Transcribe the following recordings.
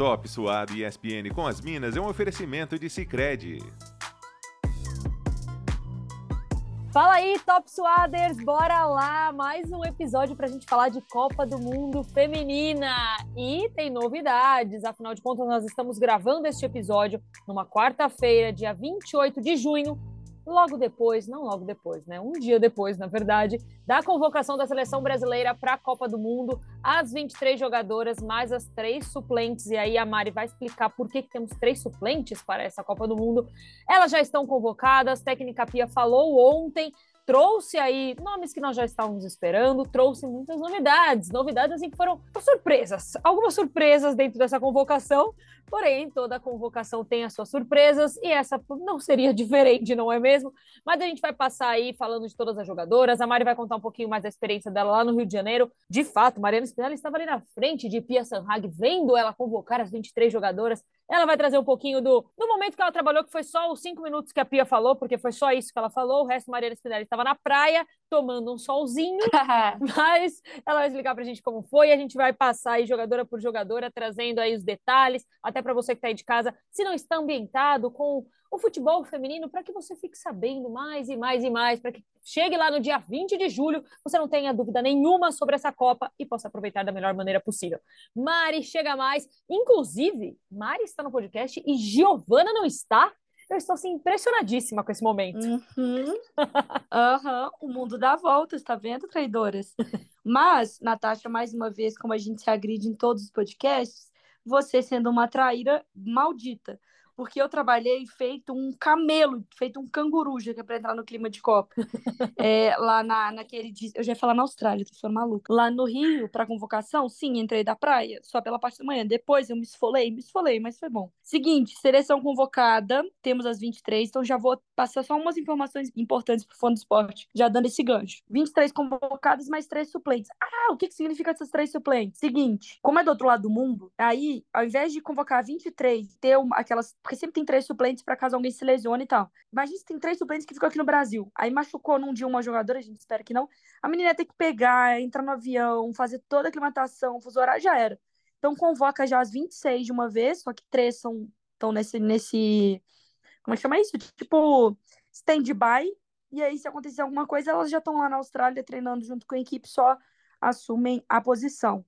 Top Suado e ESPN com as Minas é um oferecimento de Sicredi. Fala aí, Top Suaders, bora lá! Mais um episódio para a gente falar de Copa do Mundo Feminina. E tem novidades, afinal de contas, nós estamos gravando este episódio numa quarta-feira, dia 28 de junho, logo depois, não logo depois, né? Um dia depois, na verdade, da convocação da seleção brasileira para a Copa do Mundo, as 23 jogadoras mais as três suplentes. E aí a Mari vai explicar por que, que temos três suplentes para essa Copa do Mundo. Elas já estão convocadas, técnica Pia falou ontem trouxe aí nomes que nós já estávamos esperando, trouxe muitas novidades, novidades assim que foram surpresas, algumas surpresas dentro dessa convocação, porém toda convocação tem as suas surpresas e essa não seria diferente, não é mesmo? Mas a gente vai passar aí falando de todas as jogadoras, a Mari vai contar um pouquinho mais da experiência dela lá no Rio de Janeiro, de fato, Mariana Spinelli estava ali na frente de Pia Sanhag, vendo ela convocar as 23 jogadoras, ela vai trazer um pouquinho do, do momento que ela trabalhou, que foi só os cinco minutos que a Pia falou, porque foi só isso que ela falou. O resto, Mariana Spinelli estava na praia, tomando um solzinho. mas ela vai explicar pra gente como foi. A gente vai passar aí jogadora por jogadora, trazendo aí os detalhes, até para você que está aí de casa, se não está ambientado com o futebol feminino para que você fique sabendo mais e mais e mais, para que chegue lá no dia 20 de julho, você não tenha dúvida nenhuma sobre essa Copa e possa aproveitar da melhor maneira possível. Mari chega mais, inclusive, Mari está no podcast e Giovana não está. Eu estou assim, impressionadíssima com esse momento. Uhum. uhum. O mundo dá voltas, tá vendo, traidoras? Mas, Natasha, mais uma vez, como a gente se agride em todos os podcasts, você sendo uma traíra maldita porque eu trabalhei feito um camelo, feito um canguru, já que é pra entrar no clima de Copa. é, lá na, naquele dia, eu já ia falar na Austrália, tô ficando maluca. Lá no Rio, pra convocação, sim, entrei da praia, só pela parte da manhã. Depois eu me esfolei, me esfolei, mas foi bom. Seguinte, seleção convocada, temos as 23, então já vou passar só umas informações importantes pro fã do esporte, já dando esse gancho. 23 convocadas, mais três suplentes. Ah, o que, que significa essas três suplentes? Seguinte, como é do outro lado do mundo, aí, ao invés de convocar 23, ter uma, aquelas porque sempre tem três suplentes para caso alguém se lesione e tal. Imagina se tem três suplentes que ficam aqui no Brasil. Aí machucou num dia uma jogadora, a gente espera que não. A menina tem que pegar, entrar no avião, fazer toda a aclimatação, fuso horário, já era. Então convoca já as 26 de uma vez, só que três são estão nesse nesse como é que chama isso? Tipo stand-by. E aí se acontecer alguma coisa, elas já estão lá na Austrália treinando junto com a equipe, só assumem a posição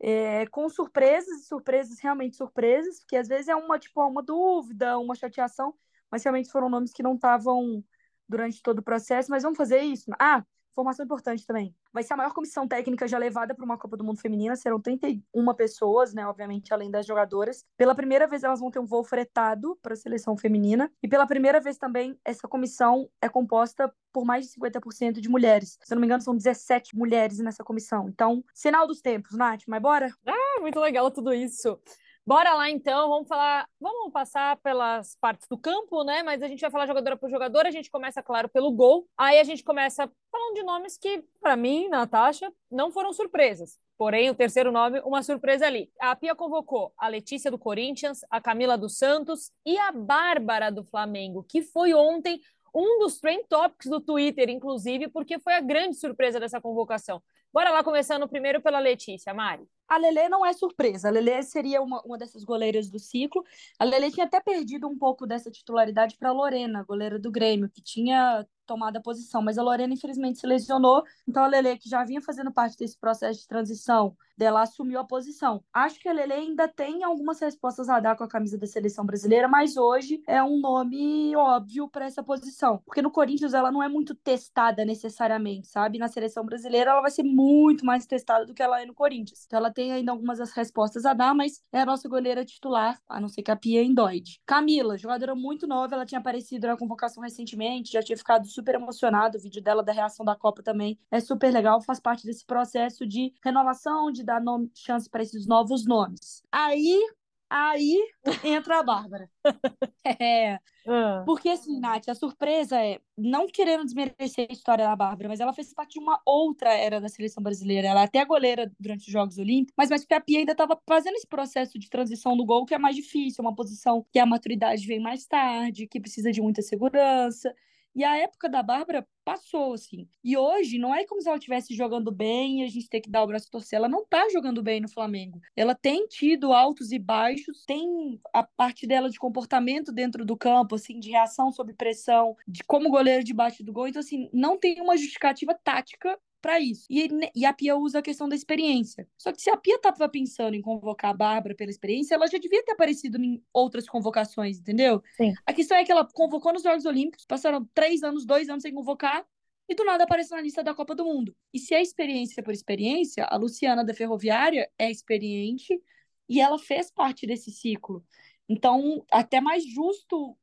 é, com surpresas surpresas realmente surpresas, porque às vezes é uma tipo uma dúvida, uma chateação, mas realmente foram nomes que não estavam durante todo o processo. Mas vamos fazer isso? Ah, Informação importante também. Vai ser a maior comissão técnica já levada para uma Copa do Mundo Feminina. Serão 31 pessoas, né? Obviamente, além das jogadoras. Pela primeira vez, elas vão ter um voo fretado para a seleção feminina. E pela primeira vez também, essa comissão é composta por mais de 50% de mulheres. Se eu não me engano, são 17 mulheres nessa comissão. Então, sinal dos tempos, Nath, mas bora? Ah, muito legal tudo isso. Bora lá então, vamos falar, vamos passar pelas partes do campo, né? Mas a gente vai falar jogadora por jogadora, a gente começa, claro, pelo gol. Aí a gente começa falando de nomes que, para mim, Natasha, não foram surpresas. Porém, o terceiro nome, uma surpresa ali. A Pia convocou a Letícia do Corinthians, a Camila dos Santos e a Bárbara do Flamengo, que foi ontem um dos trend topics do Twitter, inclusive, porque foi a grande surpresa dessa convocação. Bora lá, começando primeiro pela Letícia, Mari. A Lele não é surpresa. A Lele seria uma, uma dessas goleiras do ciclo. A Lele tinha até perdido um pouco dessa titularidade para a Lorena, goleira do Grêmio, que tinha tomada a posição, mas a Lorena infelizmente se lesionou, então a Lele, que já vinha fazendo parte desse processo de transição, dela assumiu a posição. Acho que a Lele ainda tem algumas respostas a dar com a camisa da seleção brasileira, mas hoje é um nome óbvio para essa posição, porque no Corinthians ela não é muito testada necessariamente, sabe? Na seleção brasileira ela vai ser muito mais testada do que ela é no Corinthians. Então ela tem ainda algumas das respostas a dar, mas é a nossa goleira titular, a não ser que a Pia endoide. Camila, jogadora muito nova, ela tinha aparecido na convocação recentemente, já tinha ficado super emocionado. O vídeo dela da reação da Copa também é super legal, faz parte desse processo de renovação, de dar nome, chance para esses novos nomes. Aí Aí entra a Bárbara. é. Ah. Porque, assim, Nath, a surpresa é, não querendo desmerecer a história da Bárbara, mas ela fez parte de uma outra era da seleção brasileira. Ela é até goleira durante os Jogos Olímpicos, mas, mas porque a Pia ainda estava fazendo esse processo de transição do gol, que é mais difícil, uma posição que a maturidade vem mais tarde, que precisa de muita segurança. E a época da Bárbara passou, assim. E hoje, não é como se ela estivesse jogando bem e a gente tem que dar o braço a torcer. Ela não tá jogando bem no Flamengo. Ela tem tido altos e baixos, tem a parte dela de comportamento dentro do campo, assim, de reação sob pressão, de como goleiro debaixo do gol. Então, assim, não tem uma justificativa tática para isso. E, e, a Pia usa a questão da experiência. Só que se a Pia estava pensando em convocar a Bárbara pela experiência, ela já devia ter aparecido em outras convocações, entendeu? Sim. A questão é que ela convocou nos Jogos Olímpicos, passaram três anos, dois anos sem convocar, e do nada aparece na lista da Copa do Mundo. E se é experiência por experiência, a Luciana da Ferroviária é experiente e ela fez parte desse ciclo. Então, até mais justo,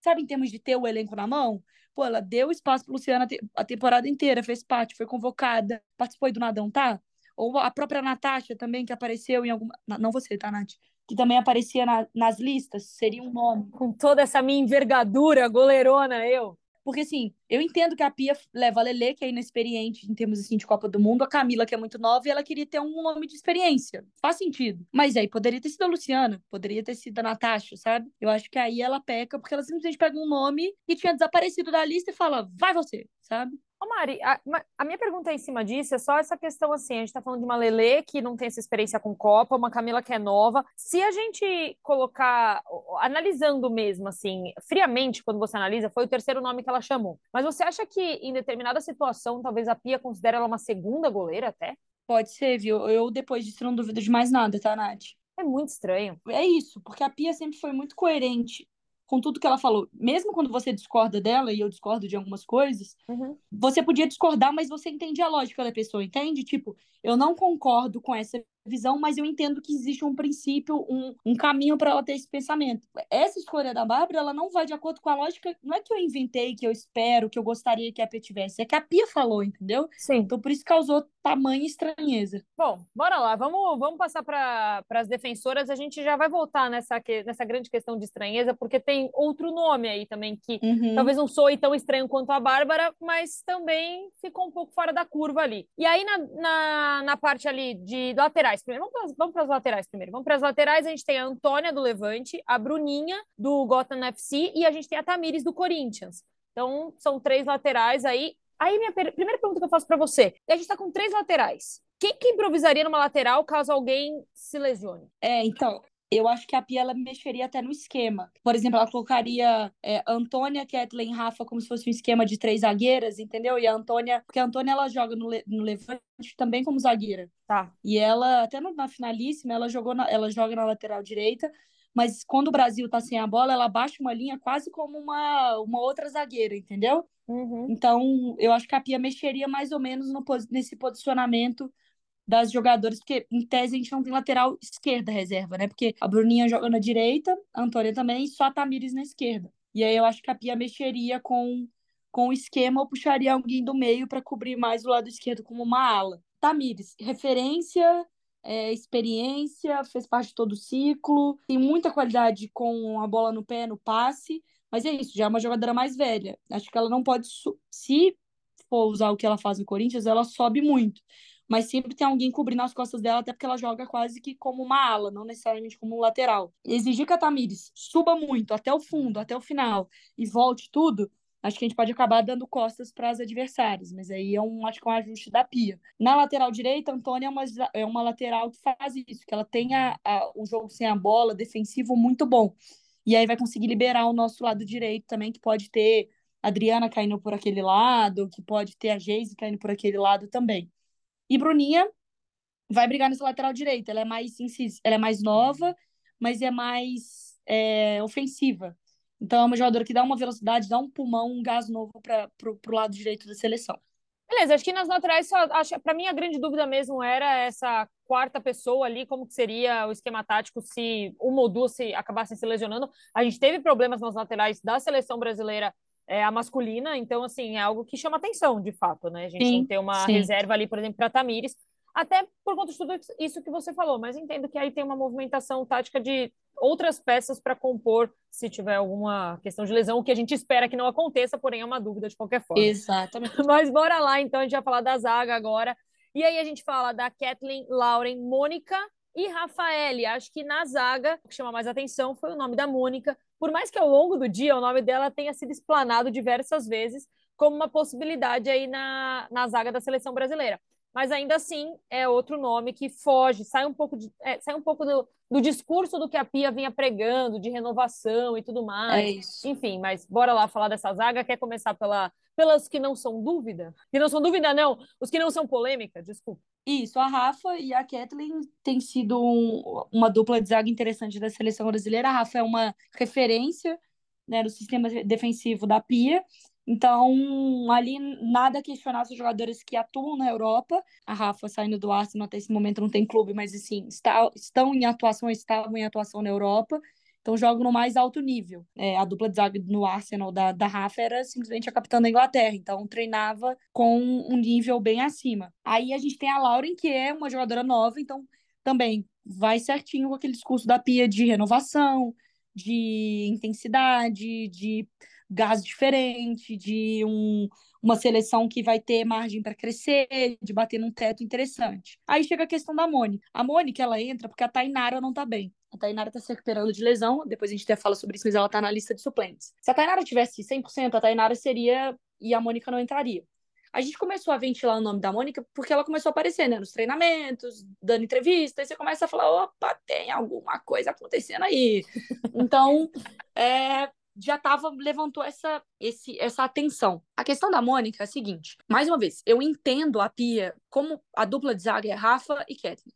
sabe, em termos de ter o elenco na mão, Pô, ela deu espaço para Luciana a temporada inteira, fez parte, foi convocada, participou do Nadão, tá? Ou a própria Natasha também, que apareceu em alguma. Não você, tá, Nath? Que também aparecia na, nas listas, seria um nome. Com toda essa minha envergadura, goleirona, eu. Porque, assim, eu entendo que a Pia leva a Lele, que é inexperiente em termos assim, de Copa do Mundo, a Camila, que é muito nova, e ela queria ter um nome de experiência. Faz sentido. Mas aí poderia ter sido a Luciana, poderia ter sido a Natasha, sabe? Eu acho que aí ela peca, porque ela simplesmente pega um nome que tinha desaparecido da lista e fala, vai você, sabe? Ô Mari, a, a, minha pergunta em cima disso é só essa questão assim, a gente tá falando de uma Lele que não tem essa experiência com Copa, uma Camila que é nova. Se a gente colocar, analisando mesmo, assim, friamente, quando você analisa, foi o terceiro nome que ela chamou. Mas você acha que em determinada situação, talvez a Pia considere ela uma segunda goleira até? Pode ser, viu? Eu depois disso não duvido de mais nada, tá, Nath? É muito estranho. É isso, porque a Pia sempre foi muito coerente com tudo que ela falou. Mesmo quando você discorda dela, e eu discordo de algumas coisas, uhum. você podia discordar, mas você entende a lógica da pessoa, entende? Tipo, eu não concordo com essa visão, mas eu entendo que existe um princípio, um, um caminho para ela ter esse pensamento. Essa escolha da Bárbara, ela não vai de acordo com a lógica, não é que eu inventei, que eu espero, que eu gostaria que a Pia tivesse, é que a Pia falou, entendeu? Sim. Então por isso causou tamanha estranheza. Bom, bora lá, vamos, vamos passar para as defensoras, a gente já vai voltar nessa, nessa grande questão de estranheza, porque tem outro nome aí também que uhum. talvez não soe tão estranho quanto a Bárbara, mas também ficou um pouco fora da curva ali. E aí na, na, na parte ali de laterais, laterais primeiro. Vamos para as laterais primeiro. Vamos para as laterais. A gente tem a Antônia do Levante, a Bruninha do Gotham FC e a gente tem a Tamires do Corinthians. Então, são três laterais aí. Aí, minha per... primeira pergunta que eu faço para você: a gente está com três laterais. Quem que improvisaria numa lateral caso alguém se lesione? É, então, eu acho que a Pia ela mexeria até no esquema. Por exemplo, ela colocaria é, Antônia, Kathleen, Rafa como se fosse um esquema de três zagueiras, entendeu? E a Antônia, porque a Antônia ela joga no, no Levante também como zagueira. Tá. E ela, até na finalíssima, ela jogou na, ela joga na lateral direita, mas quando o Brasil tá sem a bola, ela baixa uma linha quase como uma, uma outra zagueira, entendeu? Uhum. Então, eu acho que a Pia mexeria mais ou menos no, nesse posicionamento das jogadoras, porque em tese a gente não tem lateral esquerda reserva, né? Porque a Bruninha joga na direita, a Antônia também, e só a Tamires na esquerda. E aí eu acho que a Pia mexeria com, com o esquema ou puxaria alguém do meio para cobrir mais o lado esquerdo como uma ala. Tamires, referência, é, experiência, fez parte de todo o ciclo, tem muita qualidade com a bola no pé, no passe, mas é isso, já é uma jogadora mais velha. Acho que ela não pode, se for usar o que ela faz no Corinthians, ela sobe muito mas sempre tem alguém cobrindo as costas dela, até porque ela joga quase que como uma ala, não necessariamente como um lateral. Exigir que a Tamires suba muito até o fundo, até o final, e volte tudo, acho que a gente pode acabar dando costas para as adversárias, mas aí é um, acho que é um ajuste da pia. Na lateral direita, Antônia é uma, é uma lateral que faz isso, que ela tem a, a, o jogo sem a bola, defensivo muito bom. E aí vai conseguir liberar o nosso lado direito também, que pode ter a Adriana caindo por aquele lado, que pode ter a Geise caindo por aquele lado também. E Bruninha vai brigar nessa lateral direita. Ela é mais ela é mais nova, mas é mais é, ofensiva. Então é uma jogadora que dá uma velocidade, dá um pulmão, um gás novo para o lado direito da seleção. Beleza, acho que nas laterais, para mim a grande dúvida mesmo era essa quarta pessoa ali, como que seria o esquema tático se uma ou duas se acabassem se lesionando. A gente teve problemas nas laterais da seleção brasileira é, a masculina, então, assim, é algo que chama atenção, de fato, né? A gente sim, não ter uma sim. reserva ali, por exemplo, para Tamires, até por conta de tudo isso que você falou, mas entendo que aí tem uma movimentação tática de outras peças para compor se tiver alguma questão de lesão, o que a gente espera que não aconteça, porém é uma dúvida de qualquer forma. Exatamente. Mas bora lá, então, a gente vai falar da zaga agora. E aí a gente fala da Kathleen, Lauren, Mônica e Rafaele. Acho que na zaga, o que chama mais atenção foi o nome da Mônica, por mais que ao longo do dia o nome dela tenha sido explanado diversas vezes como uma possibilidade aí na, na zaga da seleção brasileira. Mas ainda assim é outro nome que foge, sai um pouco, de, é, sai um pouco do, do discurso do que a Pia vinha pregando, de renovação e tudo mais. É. Enfim, mas bora lá falar dessa zaga. Quer começar pela, pelas que não são dúvida? Que não são dúvida, não. Os que não são polêmica, desculpa. Isso, a Rafa e a Kathleen têm sido um, uma dupla de zaga interessante da seleção brasileira. A Rafa é uma referência né, no sistema defensivo da Pia. Então, ali nada questionar os jogadores que atuam na Europa. A Rafa saindo do Arsenal até esse momento não tem clube, mas assim, está, estão em atuação, estavam em atuação na Europa. Então jogam no mais alto nível. É, a dupla de zaga no Arsenal da, da Rafa era simplesmente a capitã da Inglaterra, então treinava com um nível bem acima. Aí a gente tem a Lauren, que é uma jogadora nova, então também vai certinho com aquele discurso da Pia de renovação, de intensidade, de gás diferente, de um, uma seleção que vai ter margem para crescer, de bater num teto interessante. Aí chega a questão da Mônica. A Mônica, ela entra porque a Tainara não tá bem. A Tainara tá se recuperando de lesão, depois a gente até fala sobre isso, mas ela tá na lista de suplentes. Se a Tainara tivesse 100%, a Tainara seria e a Mônica não entraria. A gente começou a ventilar o nome da Mônica porque ela começou a aparecer, né, nos treinamentos, dando entrevista, e você começa a falar, opa, tem alguma coisa acontecendo aí. Então, é, já tava, levantou essa, esse, essa atenção. A questão da Mônica é a seguinte: mais uma vez, eu entendo a Pia como a dupla de zaga é Rafa e Kathleen.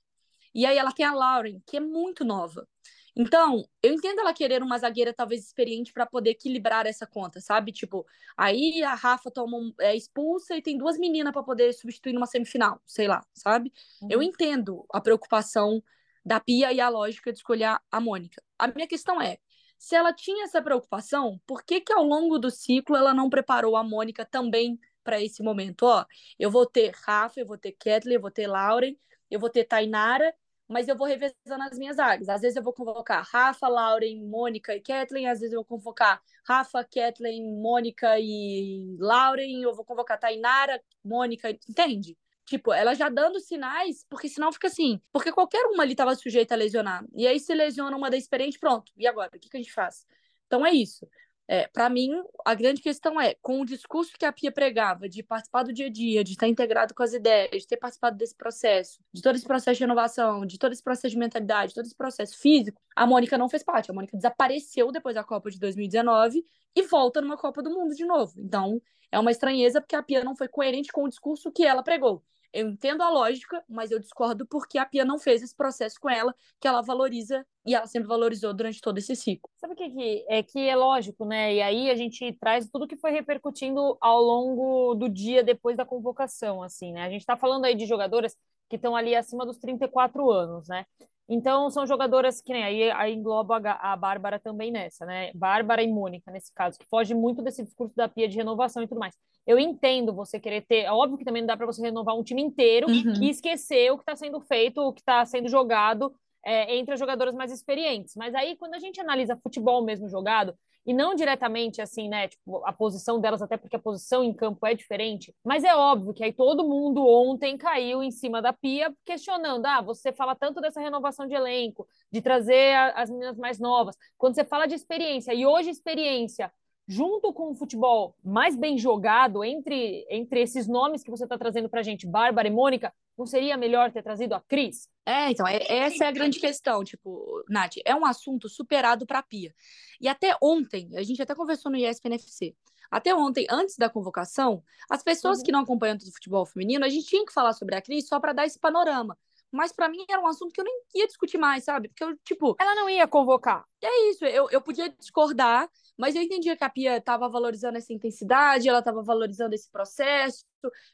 E aí ela tem a Lauren, que é muito nova. Então, eu entendo ela querer uma zagueira talvez experiente para poder equilibrar essa conta, sabe? Tipo, aí a Rafa toma um, é expulsa e tem duas meninas para poder substituir numa semifinal, sei lá, sabe? Uhum. Eu entendo a preocupação da Pia e a lógica de escolher a Mônica. A minha questão é, se ela tinha essa preocupação, por que que ao longo do ciclo ela não preparou a Mônica também para esse momento? Ó, eu vou ter Rafa, eu vou ter Kathleen, eu vou ter Lauren, eu vou ter Tainara mas eu vou revezando as minhas áreas. Às vezes eu vou convocar Rafa, Lauren, Mônica e Kathleen, às vezes eu vou convocar Rafa, Kathleen, Mônica e Lauren, eu vou convocar Tainara, Mônica, entende? Tipo, ela já dando sinais, porque senão fica assim. Porque qualquer uma ali estava sujeita a lesionar. E aí se lesiona uma da experiente, pronto. E agora? O que, que a gente faz? Então é isso. É, para mim, a grande questão é, com o discurso que a Pia pregava, de participar do dia a dia, de estar integrado com as ideias, de ter participado desse processo, de todo esse processo de renovação, de todo esse processo de mentalidade, todo esse processo físico, a Mônica não fez parte. A Mônica desapareceu depois da Copa de 2019 e volta numa Copa do Mundo de novo. Então, é uma estranheza porque a Pia não foi coerente com o discurso que ela pregou. Eu entendo a lógica, mas eu discordo porque a Pia não fez esse processo com ela, que ela valoriza e ela sempre valorizou durante todo esse ciclo. Sabe o que, que é que é lógico, né? E aí a gente traz tudo que foi repercutindo ao longo do dia depois da convocação, assim, né? A gente está falando aí de jogadoras que estão ali acima dos 34 anos, né? Então, são jogadoras que nem aí, aí engloba a, a Bárbara também nessa, né? Bárbara e Mônica, nesse caso, que foge muito desse discurso da Pia de renovação e tudo mais. Eu entendo você querer ter. É óbvio que também não dá para você renovar um time inteiro uhum. e esquecer o que está sendo feito, o que está sendo jogado é, entre as jogadoras mais experientes. Mas aí, quando a gente analisa futebol mesmo jogado, e não diretamente assim, né? Tipo, a posição delas, até porque a posição em campo é diferente. Mas é óbvio que aí todo mundo ontem caiu em cima da pia, questionando: ah, você fala tanto dessa renovação de elenco, de trazer a, as meninas mais novas. Quando você fala de experiência, e hoje experiência junto com o futebol mais bem jogado entre, entre esses nomes que você está trazendo para a gente, Bárbara e Mônica, não seria melhor ter trazido a Cris? É, então, é, essa é a grande questão, tipo, Nath, é um assunto superado para a Pia. E até ontem, a gente até conversou no ESPNFC, até ontem, antes da convocação, as pessoas uhum. que não acompanham o futebol feminino, a gente tinha que falar sobre a Cris só para dar esse panorama mas para mim era um assunto que eu nem ia discutir mais, sabe? Porque eu, tipo. Ela não ia convocar. É isso, eu, eu podia discordar, mas eu entendia que a Pia estava valorizando essa intensidade, ela estava valorizando esse processo,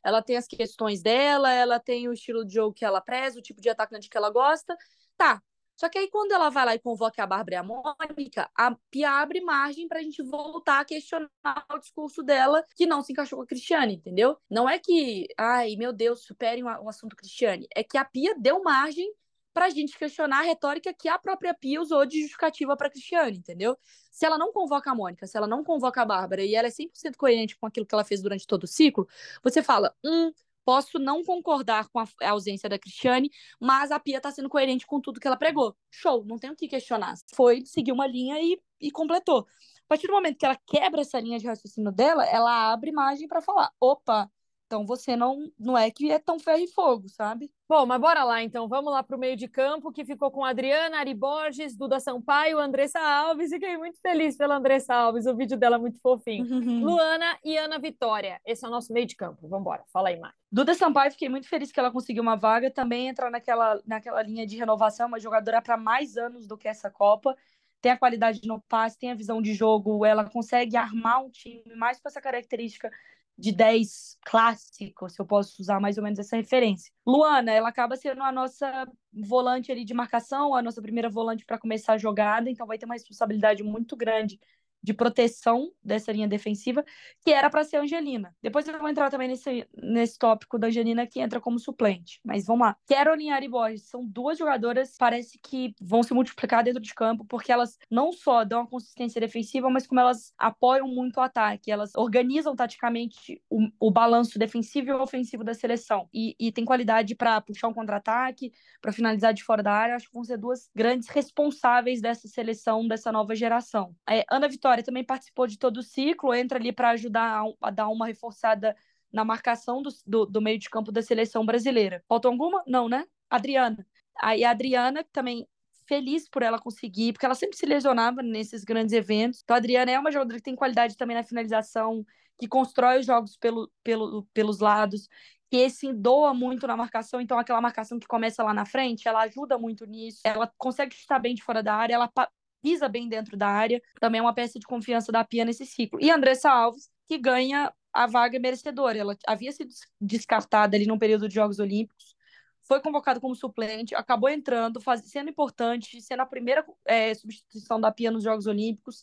ela tem as questões dela, ela tem o estilo de jogo que ela preza, o tipo de atacante que ela gosta. Tá, só que aí, quando ela vai lá e convoca a Bárbara e a Mônica, a Pia abre margem para a gente voltar a questionar o discurso dela, que não se encaixou com a Cristiane, entendeu? Não é que, ai, meu Deus, superem o assunto Cristiane. É que a Pia deu margem para a gente questionar a retórica que a própria Pia usou de justificativa para Cristiane, entendeu? Se ela não convoca a Mônica, se ela não convoca a Bárbara e ela é 100% coerente com aquilo que ela fez durante todo o ciclo, você fala, hum, Posso não concordar com a ausência da Cristiane, mas a Pia tá sendo coerente com tudo que ela pregou. Show, não tem o que questionar. Foi, seguiu uma linha e, e completou. A partir do momento que ela quebra essa linha de raciocínio dela, ela abre margem para falar: opa, então você não, não é que é tão ferro e fogo, sabe? Bom, mas bora lá então. Vamos lá para o meio de campo, que ficou com Adriana, Ari Borges, Duda Sampaio, Andressa Alves. Fiquei muito feliz pela Andressa Alves, o vídeo dela é muito fofinho. Uhum. Luana e Ana Vitória. Esse é o nosso meio de campo. Vamos embora. Fala aí, Mari. Duda Sampaio, fiquei muito feliz que ela conseguiu uma vaga. Também entra naquela, naquela linha de renovação, uma jogadora para mais anos do que essa Copa tem a qualidade no passe, tem a visão de jogo, ela consegue armar um time mais com essa característica de 10 clássico, se eu posso usar mais ou menos essa referência. Luana, ela acaba sendo a nossa volante ali de marcação, a nossa primeira volante para começar a jogada, então vai ter uma responsabilidade muito grande de proteção dessa linha defensiva, que era para ser a Angelina. Depois eu vou entrar também nesse, nesse tópico da Angelina, que entra como suplente. Mas vamos lá. Caroline e Ari Borges são duas jogadoras, parece que vão se multiplicar dentro de campo, porque elas não só dão a consistência defensiva, mas como elas apoiam muito o ataque. Elas organizam taticamente o, o balanço defensivo e ofensivo da seleção. E, e tem qualidade para puxar um contra-ataque, para finalizar de fora da área. Acho que vão ser duas grandes responsáveis dessa seleção, dessa nova geração. É, Ana Vitória Vitória também participou de todo o ciclo, entra ali para ajudar a, a, dar uma reforçada na marcação do, do, do, meio de campo da seleção brasileira. Faltou alguma? Não, né? Adriana. Aí a Adriana também feliz por ela conseguir, porque ela sempre se lesionava nesses grandes eventos. Então a Adriana é uma jogadora que tem qualidade também na finalização, que constrói os jogos pelo, pelo, pelos lados, que esse doa muito na marcação, então aquela marcação que começa lá na frente, ela ajuda muito nisso. Ela consegue estar bem de fora da área, ela pisa bem dentro da área, também é uma peça de confiança da Pia nesse ciclo. E Andressa Alves, que ganha a vaga merecedora. Ela havia sido descartada ali no período de Jogos Olímpicos, foi convocada como suplente, acabou entrando, faz, sendo importante, sendo a primeira é, substituição da Pia nos Jogos Olímpicos.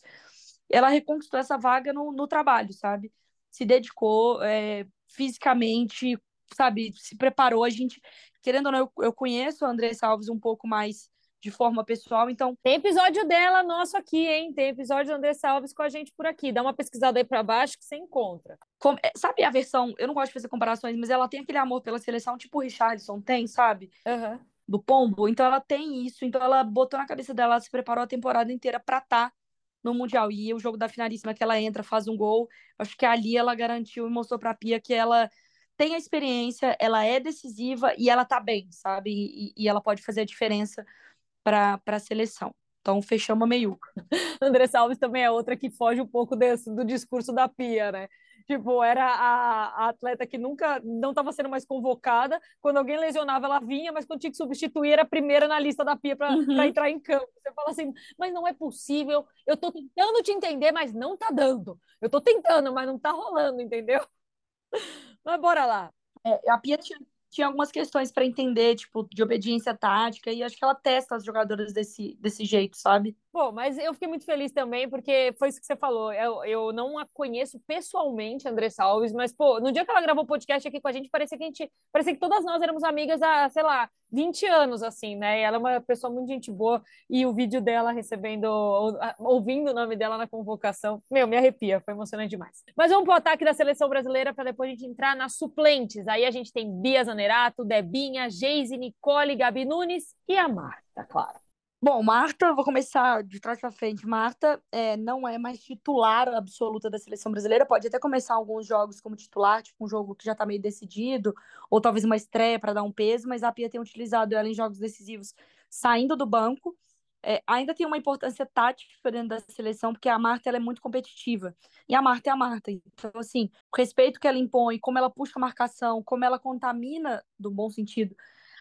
Ela reconquistou essa vaga no, no trabalho, sabe? Se dedicou é, fisicamente, sabe? Se preparou. A gente, querendo ou não, eu, eu conheço a Andressa Alves um pouco mais de forma pessoal. Então, tem episódio dela nosso aqui, hein? Tem episódio de Andressa Alves com a gente por aqui. Dá uma pesquisada aí para baixo que você encontra. É, sabe a versão? Eu não gosto de fazer comparações, mas ela tem aquele amor pela seleção, tipo o Richardson tem, sabe? Uhum. Do Pombo. Então ela tem isso. Então ela botou na cabeça dela, ela se preparou a temporada inteira para estar tá no Mundial. E o jogo da finalíssima que ela entra, faz um gol. Acho que ali ela garantiu e mostrou pra Pia que ela tem a experiência, ela é decisiva e ela tá bem, sabe? E, e ela pode fazer a diferença para a seleção. Então, fechamos a meiuca. Andressa Alves também é outra que foge um pouco desse, do discurso da Pia, né? Tipo, era a, a atleta que nunca não estava sendo mais convocada. Quando alguém lesionava, ela vinha, mas quando tinha que substituir, era a primeira na lista da Pia para uhum. entrar em campo. Você fala assim, mas não é possível. Eu estou tentando te entender, mas não está dando. Eu estou tentando, mas não está rolando, entendeu? Mas bora lá. É, a Pia tinha tinha algumas questões para entender, tipo, de obediência tática, e acho que ela testa as jogadoras desse, desse jeito, sabe? Pô, mas eu fiquei muito feliz também, porque foi isso que você falou. Eu, eu não a conheço pessoalmente, André Salves, mas, pô, no dia que ela gravou o podcast aqui com a gente, parecia que a gente. Parecia que todas nós éramos amigas há, sei lá, 20 anos, assim, né? E ela é uma pessoa muito gente boa, e o vídeo dela recebendo, ouvindo o nome dela na convocação, meu, me arrepia, foi emocionante demais. Mas vamos pro ataque da seleção brasileira para depois a gente entrar nas suplentes. Aí a gente tem Bia Zanerato, Debinha, Geise, Nicole, Gabi Nunes e a Marta, claro. Bom, Marta, vou começar de trás para frente. Marta é, não é mais titular absoluta da seleção brasileira, pode até começar alguns jogos como titular, tipo um jogo que já está meio decidido, ou talvez uma estreia para dar um peso, mas a Pia tem utilizado ela em jogos decisivos saindo do banco. É, ainda tem uma importância tática dentro da seleção, porque a Marta ela é muito competitiva. E a Marta é a Marta. Então, assim, o respeito que ela impõe, como ela puxa a marcação, como ela contamina, do bom sentido,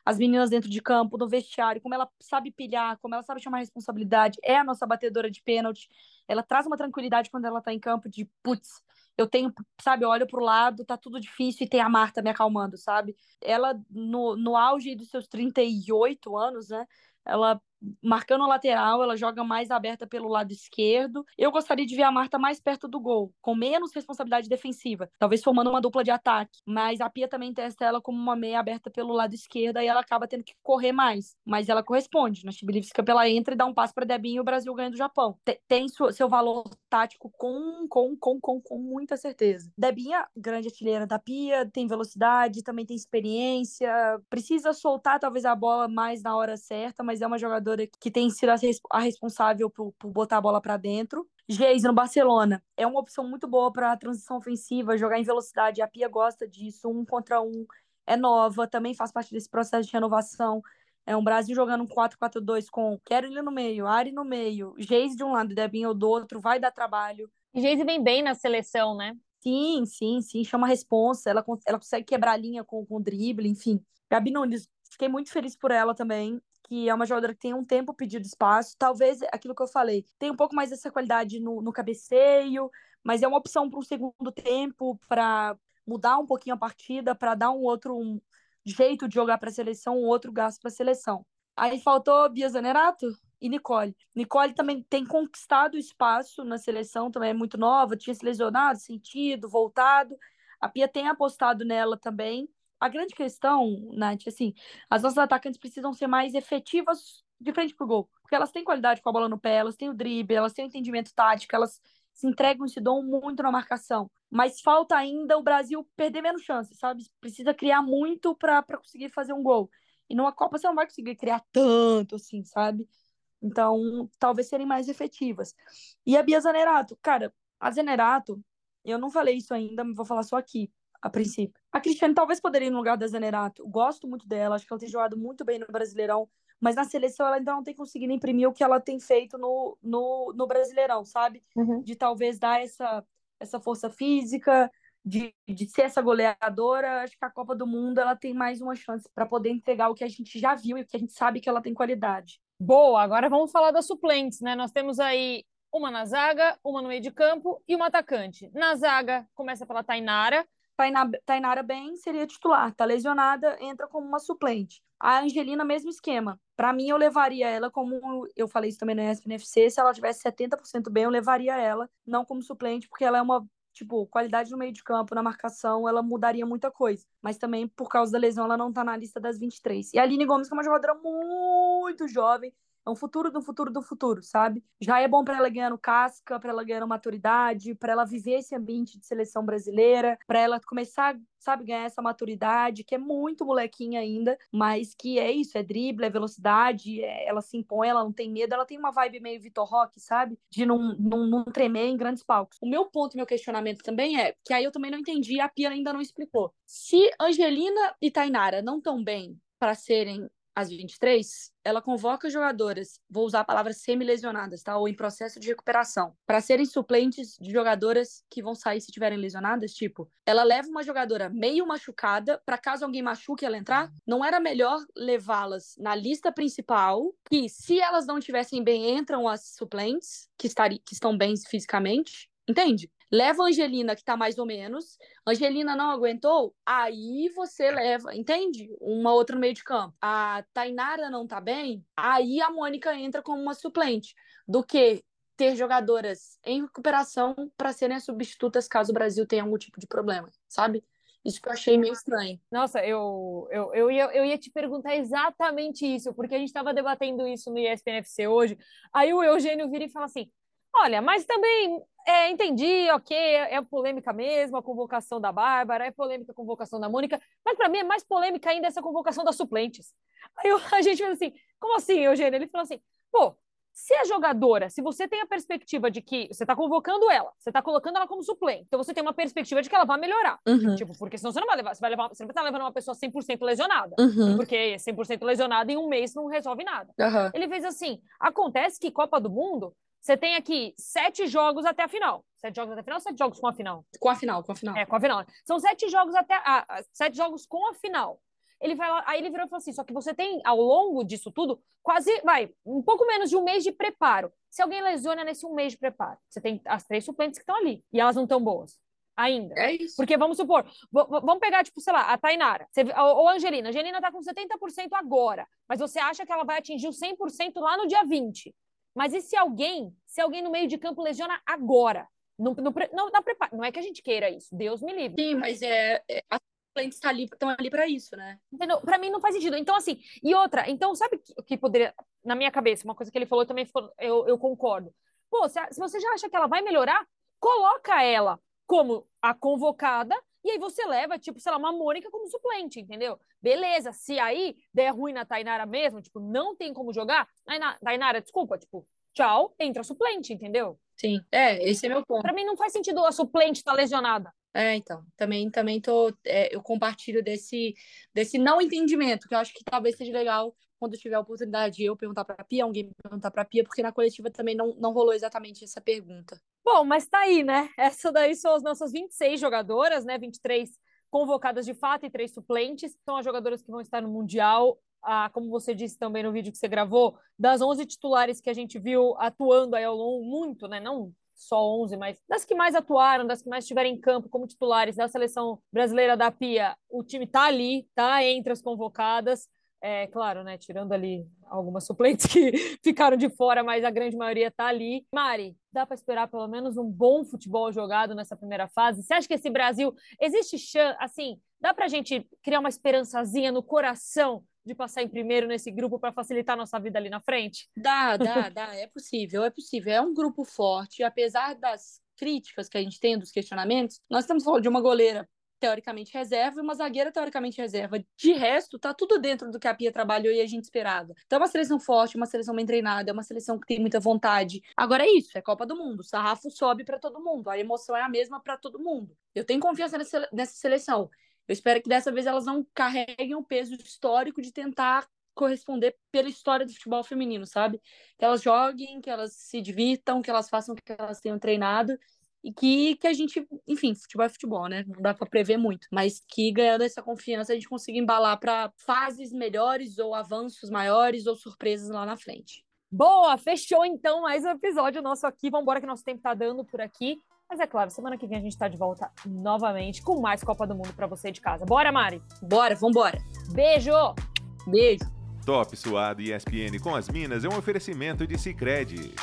as meninas dentro de campo, no vestiário, como ela sabe pilhar, como ela sabe chamar responsabilidade, é a nossa batedora de pênalti. Ela traz uma tranquilidade quando ela tá em campo de putz, eu tenho, sabe, eu olho pro lado, tá tudo difícil e tem a Marta me acalmando, sabe? Ela, no, no auge dos seus 38 anos, né? ela marcando o lateral, ela joga mais aberta pelo lado esquerdo. Eu gostaria de ver a Marta mais perto do gol, com menos responsabilidade defensiva, talvez formando uma dupla de ataque. Mas a Pia também testa ela como uma meia aberta pelo lado esquerdo e ela acaba tendo que correr mais. Mas ela corresponde. Na Chibilivs Cup ela entra e dá um passo para Debinha e o Brasil ganha do Japão. Tem seu valor tático com, com, com, com, com muita certeza. Debinha, grande artilheira da Pia, tem velocidade, também tem experiência, precisa soltar talvez a bola mais na hora certa, mas é uma jogadora que tem sido a responsável por, por botar a bola para dentro. Geise no Barcelona é uma opção muito boa para a transição ofensiva, jogar em velocidade. A Pia gosta disso, um contra um. É nova, também faz parte desse processo de renovação. É um Brasil jogando um 4-4-2 com Kerlin no meio, Ari no meio, Geise de um lado e Debinho do outro, vai dar trabalho. E Geise vem bem na seleção, né? Sim, sim, sim, chama a responsa, ela, ela consegue quebrar a linha com, com drible, enfim. Gabi Nunes, fiquei muito feliz por ela também, que é uma jogadora que tem um tempo pedido espaço, talvez aquilo que eu falei, tem um pouco mais dessa qualidade no, no cabeceio, mas é uma opção para um segundo tempo, para mudar um pouquinho a partida, para dar um outro um jeito de jogar para a seleção, um outro gasto para a seleção. Aí faltou Bia Zanerato? e Nicole. Nicole também tem conquistado espaço na seleção, também é muito nova, tinha se lesionado, sentido, voltado. A Pia tem apostado nela também. A grande questão, Nath, assim, as nossas atacantes precisam ser mais efetivas de frente pro gol, porque elas têm qualidade com a bola no pé, elas têm o drible, elas têm o entendimento tático, elas se entregam e se dão muito na marcação. Mas falta ainda o Brasil perder menos chances, sabe? Precisa criar muito para conseguir fazer um gol. E numa Copa você não vai conseguir criar tanto assim, sabe? Então, talvez serem mais efetivas. E a Bia Zanerato, cara, a Zanerato, eu não falei isso ainda, vou falar só aqui, a princípio. A Cristiane talvez poderia ir no lugar da Zanerato. Gosto muito dela, acho que ela tem jogado muito bem no Brasileirão, mas na seleção ela ainda não tem conseguido imprimir o que ela tem feito no, no, no Brasileirão, sabe? Uhum. De talvez dar essa, essa força física, de, de ser essa goleadora. Acho que a Copa do Mundo ela tem mais uma chance para poder entregar o que a gente já viu e o que a gente sabe que ela tem qualidade. Boa, agora vamos falar das suplentes, né? Nós temos aí uma na zaga, uma no meio de campo e uma atacante. Na zaga, começa pela Tainara. Tainara bem seria titular, tá lesionada, entra como uma suplente. A Angelina, mesmo esquema. Para mim, eu levaria ela como eu falei isso também no ESPNFC, se ela tivesse 70% bem, eu levaria ela, não como suplente, porque ela é uma tipo, qualidade no meio de campo, na marcação, ela mudaria muita coisa. Mas também, por causa da lesão, ela não tá na lista das 23. E a Aline Gomes, que é uma jogadora muito jovem, é um futuro do futuro do futuro, sabe? Já é bom para ela ganhar no casca, para ela ganhar maturidade, para ela viver esse ambiente de seleção brasileira, para ela começar, sabe, ganhar essa maturidade, que é muito molequinha ainda, mas que é isso, é drible, é velocidade, é, ela se impõe, ela não tem medo, ela tem uma vibe meio Vitor Roque, sabe? De não, não, não tremer em grandes palcos. O meu ponto, meu questionamento também é, que aí eu também não entendi, a Pia ainda não explicou. Se Angelina e Tainara não estão bem para serem às 23, ela convoca jogadoras, vou usar a palavra semi-lesionadas, tá? Ou em processo de recuperação, para serem suplentes de jogadoras que vão sair se estiverem lesionadas. Tipo, ela leva uma jogadora meio machucada, para caso alguém machuque ela entrar. Não era melhor levá-las na lista principal, que se elas não estivessem bem, entram as suplentes, que, estari que estão bem fisicamente, Entende? Leva a Angelina, que tá mais ou menos. Angelina não aguentou, aí você leva, entende? Uma outra no meio de campo. A Tainara não tá bem, aí a Mônica entra como uma suplente. Do que ter jogadoras em recuperação para serem substitutas caso o Brasil tenha algum tipo de problema, sabe? Isso que eu achei meio estranho. Nossa, eu, eu, eu, ia, eu ia te perguntar exatamente isso, porque a gente estava debatendo isso no ESPNFC hoje. Aí o Eugênio vira e fala assim: Olha, mas também é, entendi, ok, é, é, polêmica mesmo a convocação da Bárbara, é polêmica a convocação da Mônica, mas para mim é mais polêmica ainda essa convocação das suplentes. Aí eu, a gente falou assim, como assim, Eugênio? Ele falou assim, pô, se a jogadora, se você tem a perspectiva de que você está convocando ela, você está colocando ela como suplente, então você tem uma perspectiva de que ela vai melhorar. Uhum. Tipo, porque senão você não vai levar, você vai levar, você não vai estar levando uma pessoa 100% lesionada. Uhum. Porque 100% lesionada em um mês não resolve nada. Uhum. Ele fez assim: acontece que Copa do Mundo, você tem aqui sete jogos até a final. Sete jogos até a final ou sete jogos com a final? Com a final, com a final. É, com a final. São sete jogos até. Ah, sete jogos com a final. Ele vai lá, aí ele virou e falou assim: só que você tem, ao longo disso tudo, quase, vai, um pouco menos de um mês de preparo. Se alguém lesiona nesse um mês de preparo, você tem as três suplentes que estão ali e elas não estão boas. ainda. É isso. Porque vamos supor, vamos pegar, tipo, sei lá, a Tainara você, ou a Angelina. A Angelina tá com 70% agora, mas você acha que ela vai atingir o 100% lá no dia 20. Mas e se alguém, se alguém no meio de campo lesiona agora? Não, não, não, não, não é que a gente queira isso, Deus me livre. Sim, mas é, é as suplentes estão ali, para isso, né? Entendeu? Para mim não faz sentido. Então, assim, e outra, então, sabe o que poderia, na minha cabeça, uma coisa que ele falou também, eu, eu concordo. Pô, se, se você já acha que ela vai melhorar, coloca ela como a convocada e aí você leva, tipo, sei lá, uma Mônica como suplente, entendeu? Beleza, se aí der ruim na Tainara mesmo, tipo, não tem como jogar, Tainara, desculpa, tipo, tchau, entra suplente, entendeu? Sim, é, esse é meu ponto. Pra mim não faz sentido a suplente estar tá lesionada. É, então, também, também tô, é, eu compartilho desse, desse não entendimento, que eu acho que talvez seja legal quando tiver a oportunidade de eu perguntar para a Pia, alguém perguntar para a Pia, porque na coletiva também não, não rolou exatamente essa pergunta. Bom, mas tá aí, né? Essa daí são as nossas 26 jogadoras, né? 23 convocadas de fato e três suplentes. São as jogadoras que vão estar no Mundial. Ah, como você disse também no vídeo que você gravou, das 11 titulares que a gente viu atuando aí ao longo, muito, né? Não só 11, mas das que mais atuaram, das que mais estiverem em campo como titulares da seleção brasileira da Pia, o time tá ali, tá entre as convocadas. É claro, né? Tirando ali algumas suplentes que ficaram de fora, mas a grande maioria tá ali. Mari, dá para esperar pelo menos um bom futebol jogado nessa primeira fase? Você acha que esse Brasil existe chance, assim, dá pra gente criar uma esperançazinha no coração de passar em primeiro nesse grupo para facilitar a nossa vida ali na frente? Dá, dá, dá, é possível, é possível. É um grupo forte, apesar das críticas que a gente tem, dos questionamentos, nós estamos falando de uma goleira teoricamente reserva e uma zagueira teoricamente reserva. De resto, tá tudo dentro do que a Pia trabalhou e a gente esperava. Então é uma seleção forte, uma seleção bem treinada, é uma seleção que tem muita vontade. Agora é isso, é Copa do Mundo. O sarrafo sobe para todo mundo, a emoção é a mesma para todo mundo. Eu tenho confiança nessa, seleção. Eu espero que dessa vez elas não carreguem o peso histórico de tentar corresponder pela história do futebol feminino, sabe? Que elas joguem, que elas se divirtam, que elas façam o que elas tenham treinado e que, que a gente, enfim, futebol é futebol, né? Não dá para prever muito, mas que ganhando essa confiança a gente consiga embalar para fases melhores ou avanços maiores ou surpresas lá na frente. Boa, fechou então mais um episódio nosso aqui. Vamos embora que nosso tempo tá dando por aqui. Mas é claro, semana que vem a gente tá de volta novamente com mais Copa do Mundo para você de casa. Bora, Mari? Bora, vambora. Beijo. Beijo. Top Suado e ESPN com as Minas é um oferecimento de Sicredi